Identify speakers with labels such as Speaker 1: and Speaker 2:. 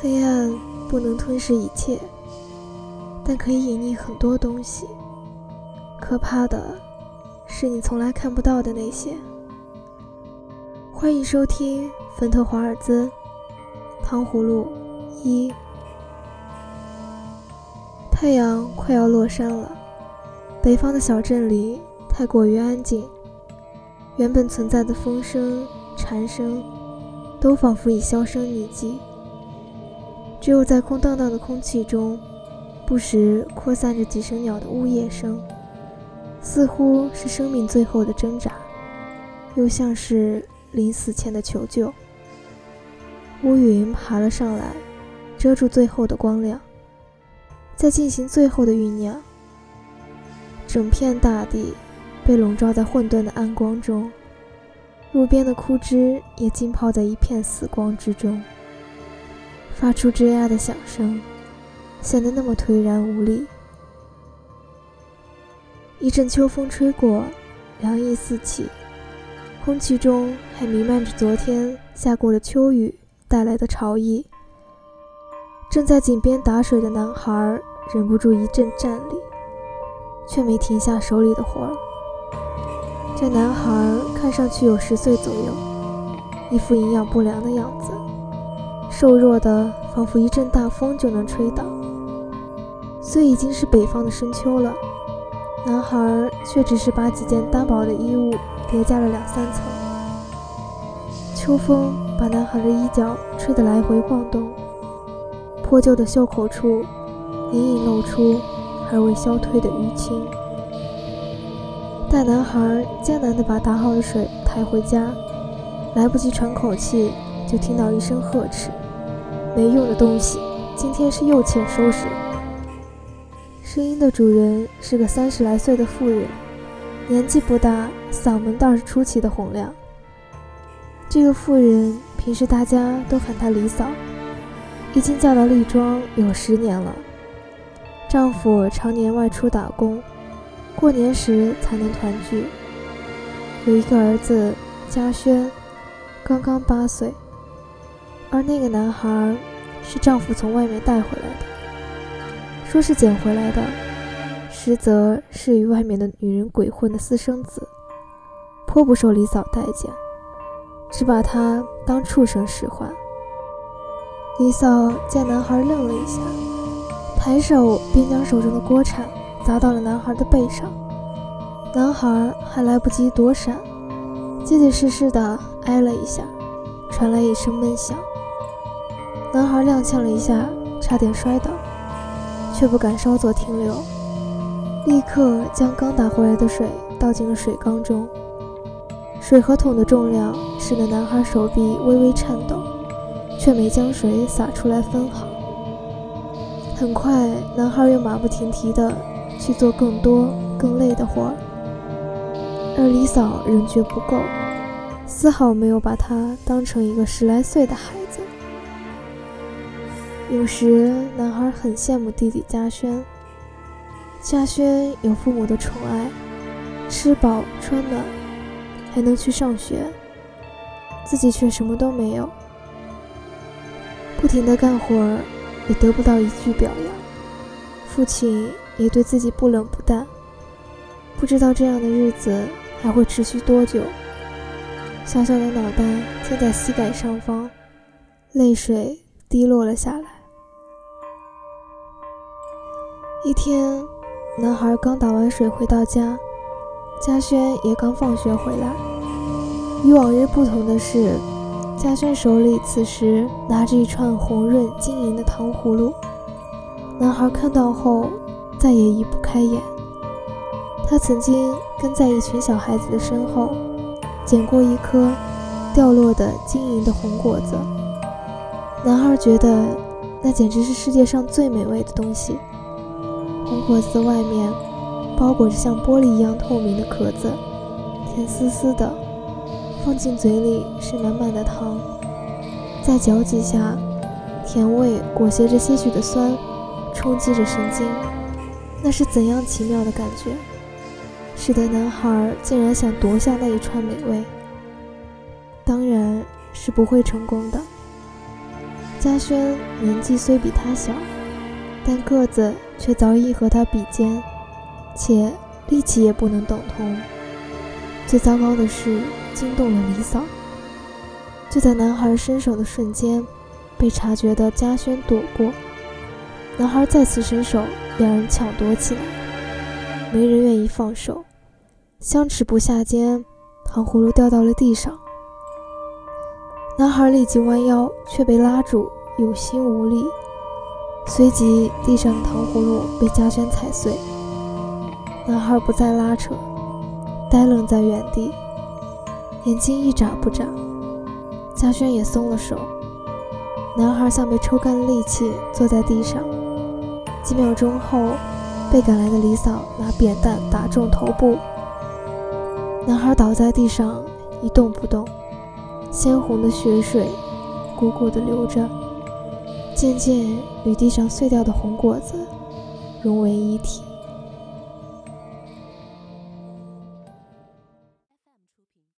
Speaker 1: 黑暗不能吞噬一切，但可以隐匿很多东西。可怕的是你从来看不到的那些。欢迎收听《芬特华尔兹》糖葫芦一。太阳快要落山了，北方的小镇里太过于安静，原本存在的风声、蝉声都仿佛已销声匿迹。只有在空荡荡的空气中，不时扩散着几声鸟的呜咽声，似乎是生命最后的挣扎，又像是临死前的求救。乌云爬了上来，遮住最后的光亮。在进行最后的酝酿，整片大地被笼罩在混沌的暗光中，路边的枯枝也浸泡在一片死光之中，发出吱呀的响声，显得那么颓然无力。一阵秋风吹过，凉意四起，空气中还弥漫着昨天下过的秋雨带来的潮意。正在井边打水的男孩忍不住一阵战栗，却没停下手里的活儿。这男孩看上去有十岁左右，一副营养不良的样子，瘦弱的仿佛一阵大风就能吹倒。虽已经是北方的深秋了，男孩却只是把几件单薄的衣物叠加了两三层。秋风把男孩的衣角吹得来回晃动。破旧的袖口处，隐隐露出还未消退的淤青。大男孩艰难地把打好的水抬回家，来不及喘口气，就听到一声呵斥：“没用的东西，今天是又欠收拾。”声音的主人是个三十来岁的妇人，年纪不大，嗓门倒是出奇的洪亮。这个妇人平时大家都喊她李嫂。已经嫁到丽庄有十年了，丈夫常年外出打工，过年时才能团聚。有一个儿子嘉轩，刚刚八岁，而那个男孩是丈夫从外面带回来的，说是捡回来的，实则是与外面的女人鬼混的私生子，颇不受李嫂待见，只把他当畜生使唤。李嫂见男孩愣了一下，抬手便将手中的锅铲砸到了男孩的背上。男孩还来不及躲闪，结结实实的挨了一下，传来一声闷响。男孩踉跄了一下，差点摔倒，却不敢稍作停留，立刻将刚打回来的水倒进了水缸中。水和桶的重量使得男孩手臂微微颤抖。却没将水洒出来分毫。很快，男孩又马不停蹄地去做更多、更累的活儿，而李嫂仍觉不够，丝毫没有把他当成一个十来岁的孩子。有时，男孩很羡慕弟弟嘉轩。嘉轩有父母的宠爱，吃饱穿暖，还能去上学，自己却什么都没有。不停地干活，也得不到一句表扬。父亲也对自己不冷不淡，不知道这样的日子还会持续多久。小小的脑袋贴在膝盖上方，泪水滴落了下来。一天，男孩刚打完水回到家，嘉轩也刚放学回来。与往日不同的是。嘉轩手里此时拿着一串红润晶莹的糖葫芦，男孩看到后再也移不开眼。他曾经跟在一群小孩子的身后，捡过一颗掉落的晶莹的红果子。男孩觉得那简直是世界上最美味的东西。红果子外面包裹着像玻璃一样透明的壳子，甜丝丝的。放进嘴里是满满的糖，再嚼几下，甜味裹挟着些许的酸，冲击着神经，那是怎样奇妙的感觉，使得男孩竟然想夺下那一串美味。当然是不会成功的。嘉轩年纪虽比他小，但个子却早已和他比肩，且力气也不能等同。最糟糕的是惊动了李嫂。就在男孩伸手的瞬间，被察觉的嘉轩躲过，男孩再次伸手，两人抢夺起来，没人愿意放手。相持不下间，糖葫芦掉到了地上。男孩立即弯腰，却被拉住，有心无力。随即，地上的糖葫芦被嘉轩踩碎。男孩不再拉扯，呆愣在原地，眼睛一眨不眨。嘉轩也松了手。男孩像被抽干了力气，坐在地上。几秒钟后，被赶来的李嫂拿扁担打中头部。男孩倒在地上一动不动，鲜红的血水汩汩地流着，渐渐与地上碎掉的红果子融为一体。